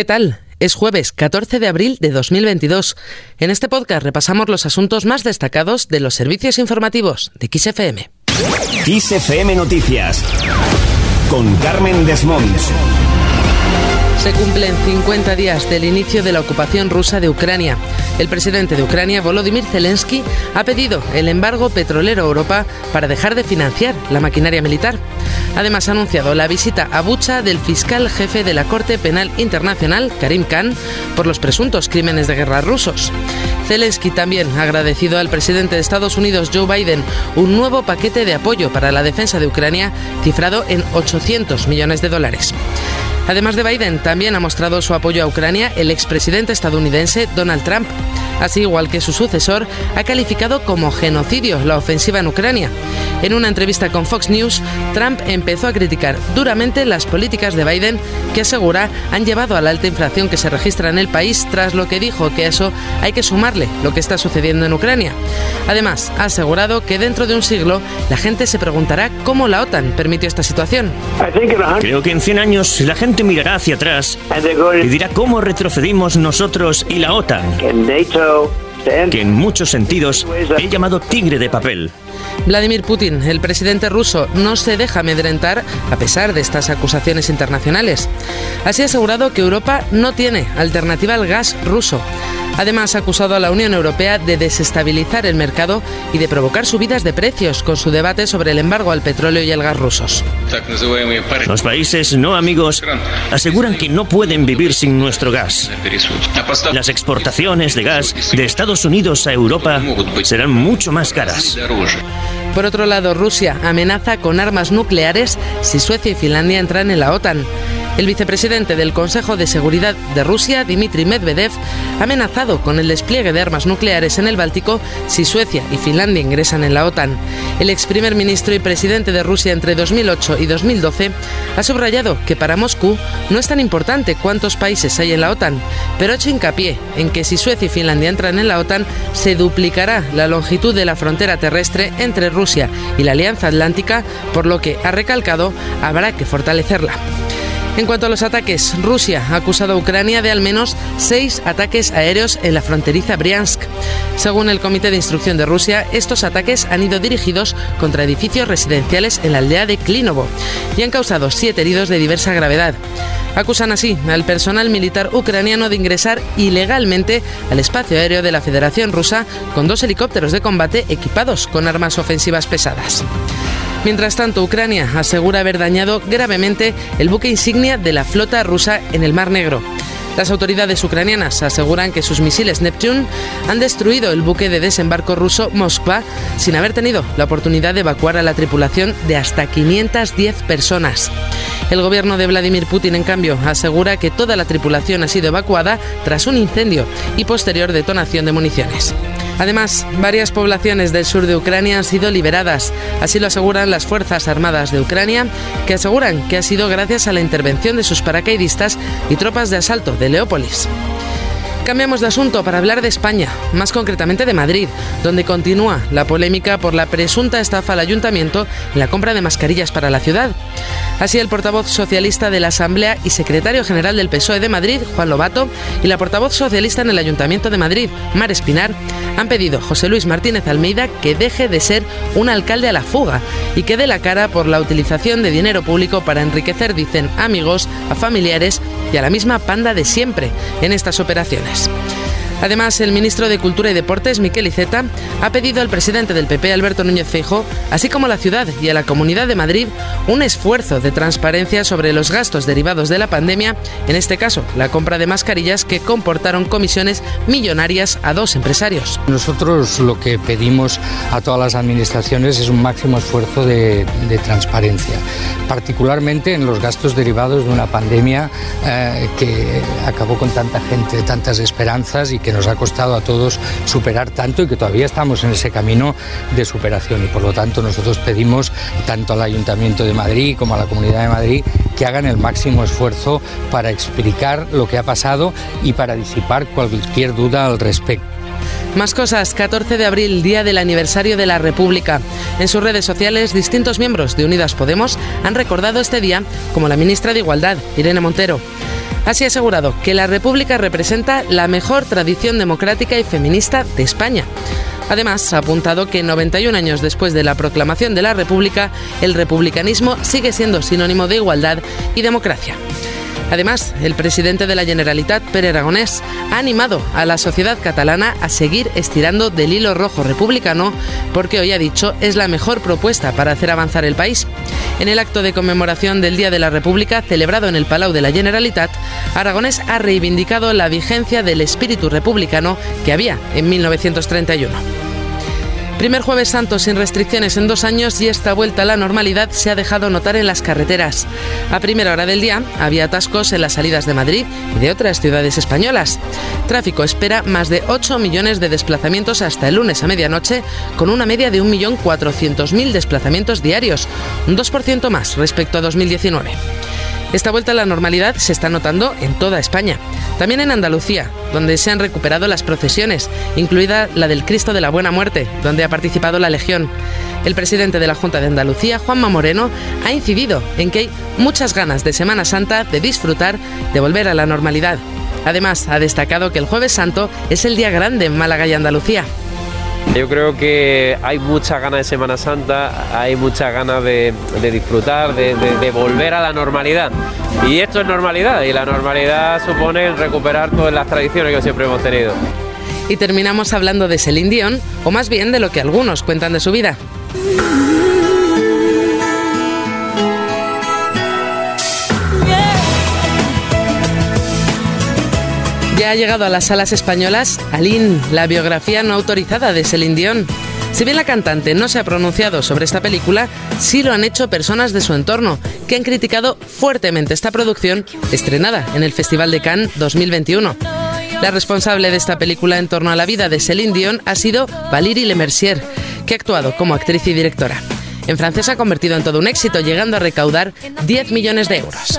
¿Qué tal? Es jueves 14 de abril de 2022. En este podcast repasamos los asuntos más destacados de los servicios informativos de XFM. XFM Noticias con Carmen Desmonts. Se cumplen 50 días del inicio de la ocupación rusa de Ucrania. El presidente de Ucrania, Volodymyr Zelensky, ha pedido el embargo petrolero a Europa para dejar de financiar la maquinaria militar. Además, ha anunciado la visita a Bucha del fiscal jefe de la Corte Penal Internacional, Karim Khan, por los presuntos crímenes de guerra rusos. Zelensky también ha agradecido al presidente de Estados Unidos, Joe Biden, un nuevo paquete de apoyo para la defensa de Ucrania cifrado en 800 millones de dólares. Además de Biden, también ha mostrado su apoyo a Ucrania el expresidente estadounidense Donald Trump. Así igual que su sucesor, ha calificado como genocidio la ofensiva en Ucrania. En una entrevista con Fox News, Trump empezó a criticar duramente las políticas de Biden que asegura han llevado a la alta inflación que se registra en el país, tras lo que dijo que eso hay que sumarle lo que está sucediendo en Ucrania. Además, ha asegurado que dentro de un siglo la gente se preguntará cómo la OTAN permitió esta situación. Creo que en 100 años la gente mirará hacia atrás y dirá cómo retrocedimos nosotros y la OTAN que en muchos sentidos he llamado tigre de papel. Vladimir Putin, el presidente ruso, no se deja amedrentar a pesar de estas acusaciones internacionales. Así ha asegurado que Europa no tiene alternativa al gas ruso. Además, ha acusado a la Unión Europea de desestabilizar el mercado y de provocar subidas de precios con su debate sobre el embargo al petróleo y el gas rusos. Los países no amigos aseguran que no pueden vivir sin nuestro gas. Las exportaciones de gas de Estados Unidos a Europa serán mucho más caras. Por otro lado, Rusia amenaza con armas nucleares si Suecia y Finlandia entran en la OTAN. El vicepresidente del Consejo de Seguridad de Rusia, Dmitry Medvedev, ha amenazado con el despliegue de armas nucleares en el Báltico si Suecia y Finlandia ingresan en la OTAN. El ex primer ministro y presidente de Rusia entre 2008 y 2012 ha subrayado que para Moscú no es tan importante cuántos países hay en la OTAN, pero ha hecho hincapié en que si Suecia y Finlandia entran en la OTAN, se duplicará la longitud de la frontera terrestre entre Rusia y la Alianza Atlántica, por lo que, ha recalcado, habrá que fortalecerla. En cuanto a los ataques, Rusia ha acusado a Ucrania de al menos seis ataques aéreos en la fronteriza Briansk. Según el Comité de Instrucción de Rusia, estos ataques han ido dirigidos contra edificios residenciales en la aldea de Klinovo y han causado siete heridos de diversa gravedad. Acusan así al personal militar ucraniano de ingresar ilegalmente al espacio aéreo de la Federación Rusa con dos helicópteros de combate equipados con armas ofensivas pesadas. Mientras tanto, Ucrania asegura haber dañado gravemente el buque insignia de la flota rusa en el Mar Negro. Las autoridades ucranianas aseguran que sus misiles Neptune han destruido el buque de desembarco ruso Moskva sin haber tenido la oportunidad de evacuar a la tripulación de hasta 510 personas. El gobierno de Vladimir Putin, en cambio, asegura que toda la tripulación ha sido evacuada tras un incendio y posterior detonación de municiones. Además, varias poblaciones del sur de Ucrania han sido liberadas, así lo aseguran las Fuerzas Armadas de Ucrania, que aseguran que ha sido gracias a la intervención de sus paracaidistas y tropas de asalto Leópolis. Cambiamos de asunto para hablar de España, más concretamente de Madrid, donde continúa la polémica por la presunta estafa al ayuntamiento en la compra de mascarillas para la ciudad. Así, el portavoz socialista de la Asamblea y secretario general del PSOE de Madrid, Juan Lobato, y la portavoz socialista en el Ayuntamiento de Madrid, Mar Espinar, han pedido a José Luis Martínez Almeida que deje de ser un alcalde a la fuga y que dé la cara por la utilización de dinero público para enriquecer, dicen, amigos, a familiares y a la misma panda de siempre en estas operaciones. Además, el ministro de Cultura y Deportes, Miquel Iceta, ha pedido al presidente del PP, Alberto Núñez Feijo, así como a la ciudad y a la Comunidad de Madrid, un esfuerzo de transparencia sobre los gastos derivados de la pandemia, en este caso, la compra de mascarillas que comportaron comisiones millonarias a dos empresarios. Nosotros lo que pedimos a todas las administraciones es un máximo esfuerzo de, transparencia, particularmente en los gastos derivados de una pandemia eh, que acabó con tanta gente, tantas esperanzas y que nos ha costado a todos superar tanto y que todavía estamos en ese camino de superación. Y por lo tanto nosotros pedimos tanto al Ayuntamiento de Madrid como a la Comunidad de Madrid que hagan el máximo esfuerzo para explicar lo que ha pasado y para disipar cualquier duda al respecto. Más cosas, 14 de abril, día del aniversario de la República. En sus redes sociales, distintos miembros de Unidas Podemos han recordado este día como la ministra de Igualdad, Irene Montero. Así ha asegurado que la República representa la mejor tradición democrática y feminista de España. Además, ha apuntado que 91 años después de la proclamación de la República, el republicanismo sigue siendo sinónimo de igualdad y democracia. Además, el presidente de la Generalitat, Pere Aragonés, ha animado a la sociedad catalana a seguir estirando del hilo rojo republicano porque hoy ha dicho es la mejor propuesta para hacer avanzar el país. En el acto de conmemoración del Día de la República celebrado en el Palau de la Generalitat, Aragonés ha reivindicado la vigencia del espíritu republicano que había en 1931. Primer jueves santo sin restricciones en dos años y esta vuelta a la normalidad se ha dejado notar en las carreteras. A primera hora del día había atascos en las salidas de Madrid y de otras ciudades españolas. Tráfico espera más de 8 millones de desplazamientos hasta el lunes a medianoche, con una media de 1.400.000 desplazamientos diarios, un 2% más respecto a 2019. Esta vuelta a la normalidad se está notando en toda España, también en Andalucía, donde se han recuperado las procesiones, incluida la del Cristo de la Buena Muerte, donde ha participado la Legión. El presidente de la Junta de Andalucía, Juanma Moreno, ha incidido en que hay muchas ganas de Semana Santa de disfrutar, de volver a la normalidad. Además, ha destacado que el jueves santo es el día grande en Málaga y Andalucía. Yo creo que hay muchas ganas de Semana Santa, hay muchas ganas de, disfrutar, de, volver a la normalidad. Y esto es normalidad, y la normalidad supone recuperar todas las tradiciones que siempre hemos tenido. Y terminamos hablando de Celine Dion, o más bien de lo que algunos cuentan de su vida. Ha llegado a las salas españolas Aline, la biografía no autorizada de Celine Dion. Si bien la cantante no se ha pronunciado sobre esta película, sí lo han hecho personas de su entorno, que han criticado fuertemente esta producción estrenada en el Festival de Cannes 2021. La responsable de esta película en torno a la vida de Celine Dion ha sido Valérie Lemercier, que ha actuado como actriz y directora. En francés ha convertido en todo un éxito, llegando a recaudar 10 millones de euros.